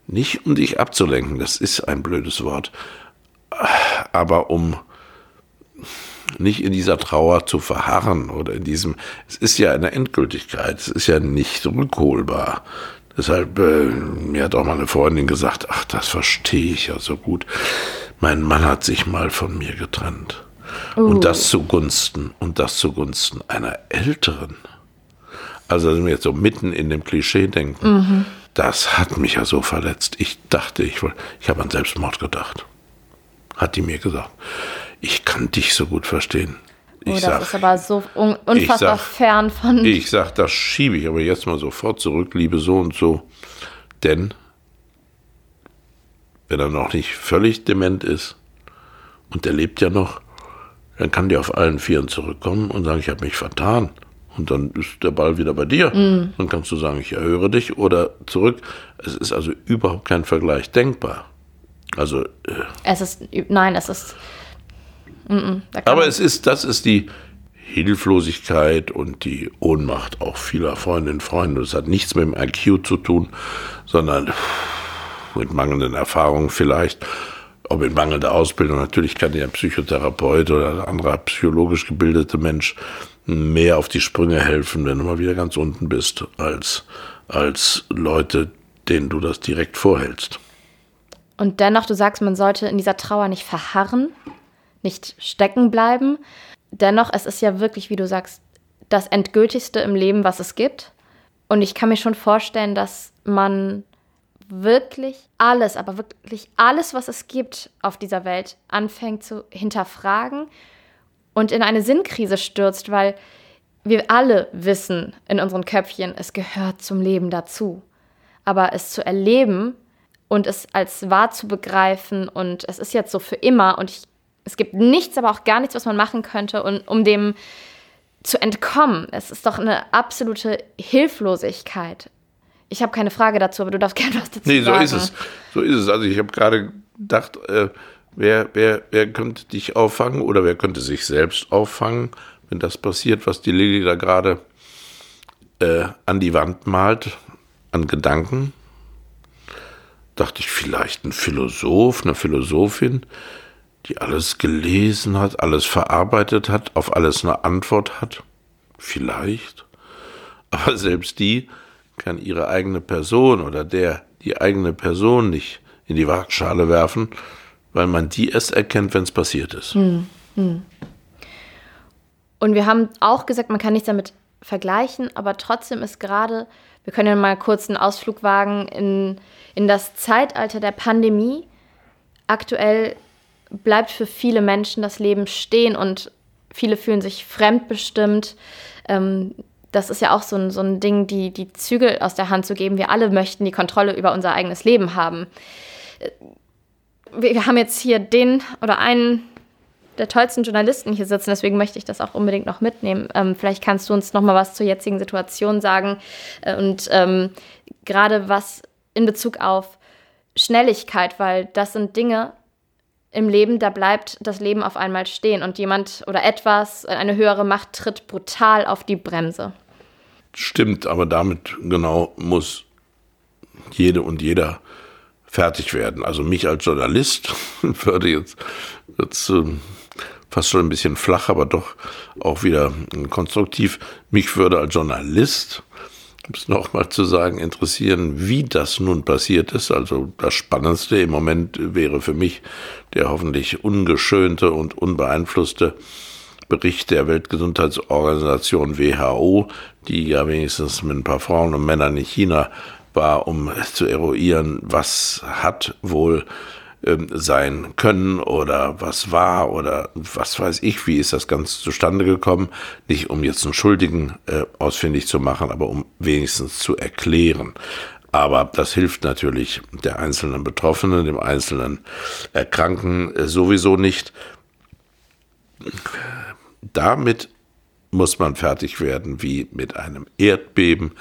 Nicht um dich abzulenken, das ist ein blödes Wort, aber um nicht in dieser Trauer zu verharren oder in diesem, es ist ja eine Endgültigkeit, es ist ja nicht rückholbar. Deshalb, äh, mir hat auch mal eine Freundin gesagt, ach, das verstehe ich ja so gut. Mein Mann hat sich mal von mir getrennt. Uh. Und das zugunsten, und das zugunsten einer älteren. Also, wenn wir jetzt so mitten in dem Klischee denken, mhm. das hat mich ja so verletzt. Ich dachte, ich, ich habe an Selbstmord gedacht. Hat die mir gesagt ich kann dich so gut verstehen. Ich oh, das sag, ist aber so un unfassbar sag, fern von. Ich sag, das schiebe ich aber jetzt mal sofort zurück, liebe so und so. Denn, wenn er noch nicht völlig dement ist und er lebt ja noch, dann kann der auf allen Vieren zurückkommen und sagen, ich habe mich vertan. Und dann ist der Ball wieder bei dir. Mm. Dann kannst du sagen, ich erhöre dich oder zurück. Es ist also überhaupt kein Vergleich denkbar. Also. Äh, es ist, nein, es ist aber es ist, das ist die Hilflosigkeit und die Ohnmacht auch vieler Freundinnen und Freunde. Das hat nichts mit dem IQ zu tun, sondern mit mangelnden Erfahrungen vielleicht, auch mit mangelnder Ausbildung. Natürlich kann der Psychotherapeut oder ein anderer psychologisch gebildete Mensch mehr auf die Sprünge helfen, wenn du mal wieder ganz unten bist, als, als Leute, denen du das direkt vorhältst. Und dennoch, du sagst, man sollte in dieser Trauer nicht verharren, nicht stecken bleiben. Dennoch, es ist ja wirklich, wie du sagst, das Endgültigste im Leben, was es gibt. Und ich kann mir schon vorstellen, dass man wirklich alles, aber wirklich alles, was es gibt auf dieser Welt, anfängt zu hinterfragen und in eine Sinnkrise stürzt, weil wir alle wissen in unseren Köpfchen, es gehört zum Leben dazu. Aber es zu erleben und es als wahr zu begreifen und es ist jetzt so für immer und ich es gibt nichts, aber auch gar nichts, was man machen könnte, um, um dem zu entkommen. Es ist doch eine absolute Hilflosigkeit. Ich habe keine Frage dazu, aber du darfst gerne was dazu nee, sagen. Nee, so ist es. So ist es. Also ich habe gerade gedacht, äh, wer, wer, wer könnte dich auffangen oder wer könnte sich selbst auffangen, wenn das passiert, was die Lilly da gerade äh, an die Wand malt, an Gedanken. Dachte ich, vielleicht ein Philosoph, eine Philosophin, die alles gelesen hat, alles verarbeitet hat, auf alles eine Antwort hat? Vielleicht. Aber selbst die kann ihre eigene Person oder der die eigene Person nicht in die Waagschale werfen, weil man die erst erkennt, wenn es passiert ist. Hm, hm. Und wir haben auch gesagt, man kann nichts damit vergleichen, aber trotzdem ist gerade, wir können ja mal kurz einen Ausflug wagen in, in das Zeitalter der Pandemie. Aktuell bleibt für viele Menschen das Leben stehen und viele fühlen sich fremdbestimmt. Ähm, das ist ja auch so ein, so ein Ding, die, die Zügel aus der Hand zu geben. Wir alle möchten die Kontrolle über unser eigenes Leben haben. Wir, haben jetzt hier den oder einen der tollsten Journalisten hier sitzen, deswegen möchte ich das auch unbedingt noch mitnehmen. Ähm, vielleicht kannst du uns noch mal was zur jetzigen Situation sagen äh, und ähm, gerade was in Bezug auf Schnelligkeit, weil das sind Dinge im Leben, da bleibt das Leben auf einmal stehen und jemand oder etwas, eine höhere Macht tritt brutal auf die Bremse. Stimmt, aber damit genau muss jede und jeder fertig werden. Also mich als Journalist würde jetzt, jetzt äh, fast schon ein bisschen flach, aber doch auch wieder konstruktiv. Mich würde als Journalist, es nochmal zu sagen, interessieren, wie das nun passiert ist. Also das Spannendste im Moment wäre für mich der hoffentlich ungeschönte und unbeeinflusste Bericht der Weltgesundheitsorganisation WHO, die ja wenigstens mit ein paar Frauen und Männern in China war, um zu eruieren, was hat wohl ähm, sein können oder was war oder was weiß ich, wie ist das Ganze zustande gekommen. Nicht um jetzt einen Schuldigen äh, ausfindig zu machen, aber um wenigstens zu erklären. Aber das hilft natürlich der einzelnen Betroffenen, dem einzelnen Erkrankten äh, sowieso nicht. Damit muss man fertig werden wie mit einem Erdbeben,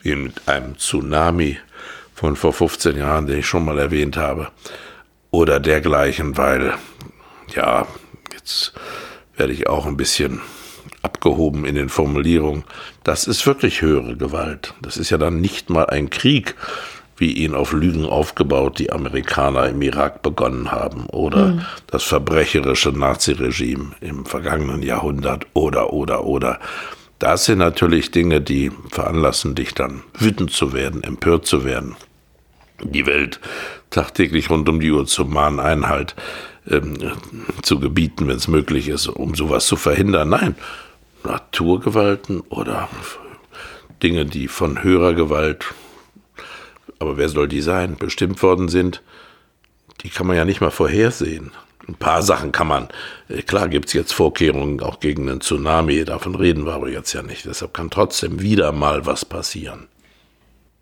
wie mit einem Tsunami von vor 15 Jahren, den ich schon mal erwähnt habe, oder dergleichen, weil, ja, jetzt werde ich auch ein bisschen abgehoben in den Formulierungen. Das ist wirklich höhere Gewalt. Das ist ja dann nicht mal ein Krieg, wie ihn auf Lügen aufgebaut die Amerikaner im Irak begonnen haben oder mhm. das verbrecherische Naziregime im vergangenen Jahrhundert oder oder oder. Das sind natürlich Dinge, die veranlassen dich dann wütend zu werden, empört zu werden. Die Welt tagtäglich rund um die Uhr zu mahnen, Einhalt ähm, zu gebieten, wenn es möglich ist, um sowas zu verhindern. Nein, Naturgewalten oder Dinge, die von höherer Gewalt aber wer soll die sein, bestimmt worden sind, die kann man ja nicht mal vorhersehen. Ein paar Sachen kann man, äh, klar gibt es jetzt Vorkehrungen auch gegen einen Tsunami, davon reden wir aber jetzt ja nicht. Deshalb kann trotzdem wieder mal was passieren.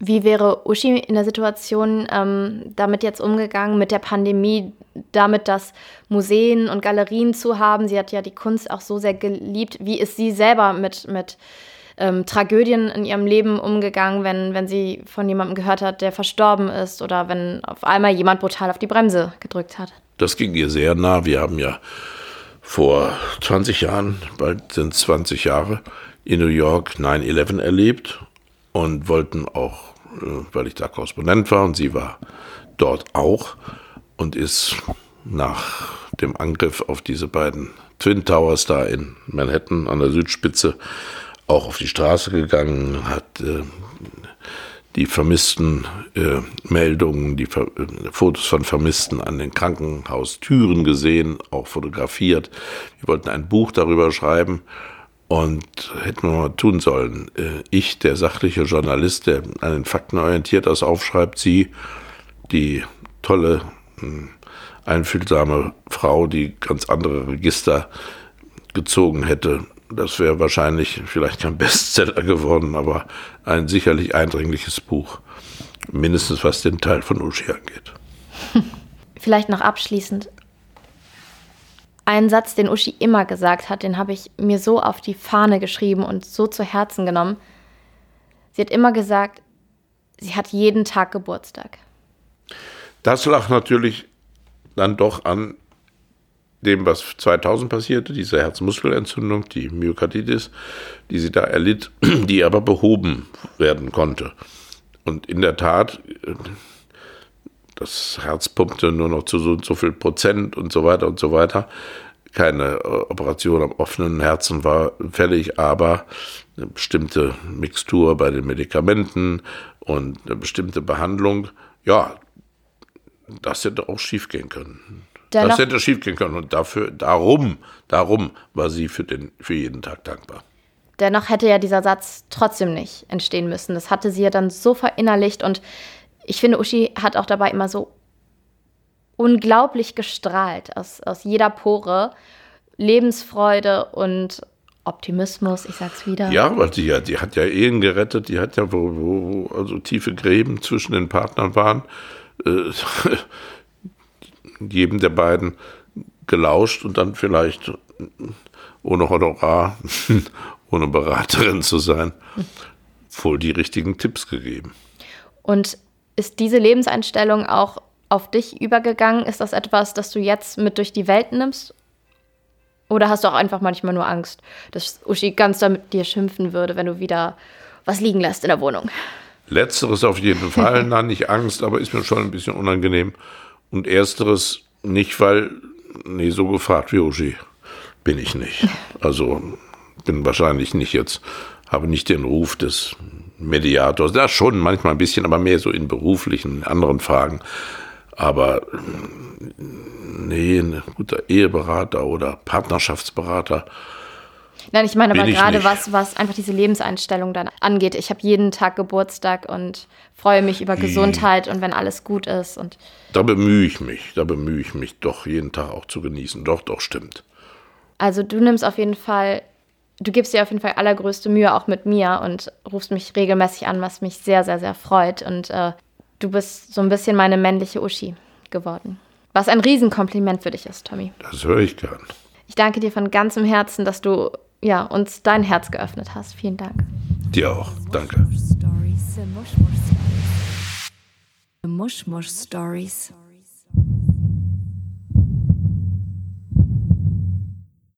Wie wäre Uschi in der Situation ähm, damit jetzt umgegangen, mit der Pandemie, damit dass Museen und Galerien zu haben? Sie hat ja die Kunst auch so sehr geliebt. Wie ist sie selber mit, mit ähm, Tragödien in ihrem Leben umgegangen, wenn, wenn sie von jemandem gehört hat, der verstorben ist oder wenn auf einmal jemand brutal auf die Bremse gedrückt hat. Das ging ihr sehr nah. Wir haben ja vor 20 Jahren, bald sind 20 Jahre, in New York 9-11 erlebt und wollten auch, äh, weil ich da Korrespondent war und sie war dort auch und ist nach dem Angriff auf diese beiden Twin Towers da in Manhattan an der Südspitze auch auf die Straße gegangen, hat äh, die vermissten äh, Meldungen, die Ver äh, Fotos von Vermissten an den Krankenhaustüren gesehen, auch fotografiert. Wir wollten ein Buch darüber schreiben und hätten wir mal tun sollen. Äh, ich, der sachliche Journalist, der an den Fakten orientiert das aufschreibt, sie, die tolle, hm, einfühlsame Frau, die ganz andere Register gezogen hätte, das wäre wahrscheinlich vielleicht kein Bestseller geworden, aber ein sicherlich eindringliches Buch. Mindestens was den Teil von Uschi angeht. Vielleicht noch abschließend. Ein Satz, den Uschi immer gesagt hat, den habe ich mir so auf die Fahne geschrieben und so zu Herzen genommen. Sie hat immer gesagt, sie hat jeden Tag Geburtstag. Das lag natürlich dann doch an dem, was 2000 passierte, diese Herzmuskelentzündung, die Myokarditis, die sie da erlitt, die aber behoben werden konnte. Und in der Tat, das Herz pumpte nur noch zu so und so viel Prozent und so weiter und so weiter. Keine äh, Operation am offenen Herzen war fällig, aber eine bestimmte Mixtur bei den Medikamenten und eine bestimmte Behandlung, ja, das hätte auch schief gehen können. Dennoch, das hätte schiefgehen können. Und dafür, darum, darum war sie für, den, für jeden Tag dankbar. Dennoch hätte ja dieser Satz trotzdem nicht entstehen müssen. Das hatte sie ja dann so verinnerlicht. Und ich finde, Uschi hat auch dabei immer so unglaublich gestrahlt aus, aus jeder Pore. Lebensfreude und Optimismus, ich sag's wieder. Ja, weil sie ja, die hat ja Ehen gerettet, die hat ja, wo, wo also tiefe Gräben zwischen den Partnern waren. Äh, jedem der beiden gelauscht und dann vielleicht ohne Honorar, ohne Beraterin zu sein, wohl die richtigen Tipps gegeben. Und ist diese Lebenseinstellung auch auf dich übergegangen? Ist das etwas, das du jetzt mit durch die Welt nimmst? Oder hast du auch einfach manchmal nur Angst, dass Uschi ganz da mit dir schimpfen würde, wenn du wieder was liegen lässt in der Wohnung? Letzteres auf jeden Fall, na nicht Angst, aber ist mir schon ein bisschen unangenehm. Und ersteres nicht, weil, nee, so gefragt wie Uschi bin ich nicht. Also bin wahrscheinlich nicht jetzt, habe nicht den Ruf des Mediators. Da schon manchmal ein bisschen, aber mehr so in beruflichen, anderen Fragen. Aber nee, ein guter Eheberater oder Partnerschaftsberater. Nein, ich meine aber gerade was, was einfach diese Lebenseinstellung dann angeht. Ich habe jeden Tag Geburtstag und freue mich über Gesundheit und wenn alles gut ist. Und da bemühe ich mich, da bemühe ich mich doch jeden Tag auch zu genießen. Doch, doch, stimmt. Also du nimmst auf jeden Fall, du gibst dir auf jeden Fall allergrößte Mühe auch mit mir und rufst mich regelmäßig an, was mich sehr, sehr, sehr freut. Und äh, du bist so ein bisschen meine männliche Uschi geworden. Was ein Riesenkompliment für dich ist, Tommy. Das höre ich gern. Ich danke dir von ganzem Herzen, dass du ja, uns dein Herz geöffnet hast. Vielen Dank. Dir auch. Danke. Mushmush Stories.